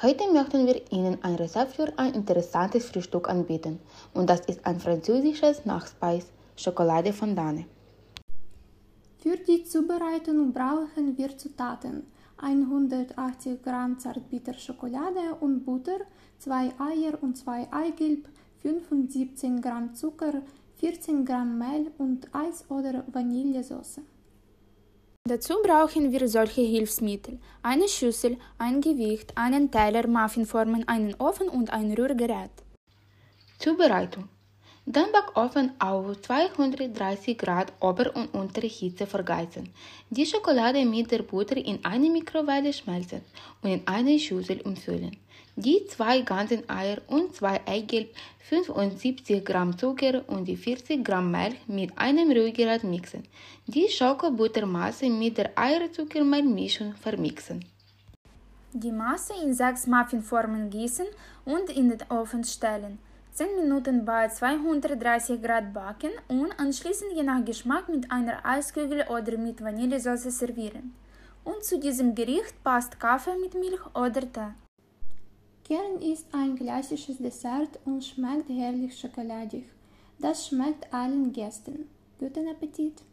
Heute möchten wir Ihnen ein Rezept für ein interessantes Frühstück anbieten und das ist ein französisches Nachspeis, Schokolade Fondane. Für die Zubereitung brauchen wir Zutaten 180 Gramm Zartbitterschokolade und Butter, 2 Eier und 2 Eigelb, 75 Gramm Zucker, 14 Gramm Mehl und Eis- oder Vanillesoße. Dazu brauchen wir solche Hilfsmittel: eine Schüssel, ein Gewicht, einen Teller, Muffinformen, einen Ofen und ein Rührgerät. Zubereitung den Backofen auf 230 Grad Ober- und untere Hitze vergeizen. Die Schokolade mit der Butter in eine Mikrowelle schmelzen und in eine Schüssel umfüllen. Die zwei ganzen Eier und zwei Eigelb, 75 Gramm Zucker und die 40 Gramm Milch mit einem Rührgerät mixen. Die Schokobuttermasse mit der Eierzuckermehlmischung vermixen. Die Masse in sechs Muffinformen gießen und in den Ofen stellen. 10 Minuten bei 230 Grad backen und anschließend je nach Geschmack mit einer Eiskugel oder mit Vanillesoße servieren. Und zu diesem Gericht passt Kaffee mit Milch oder Tee. Kern ist ein klassisches Dessert und schmeckt herrlich schokoladig. Das schmeckt allen Gästen. Guten Appetit!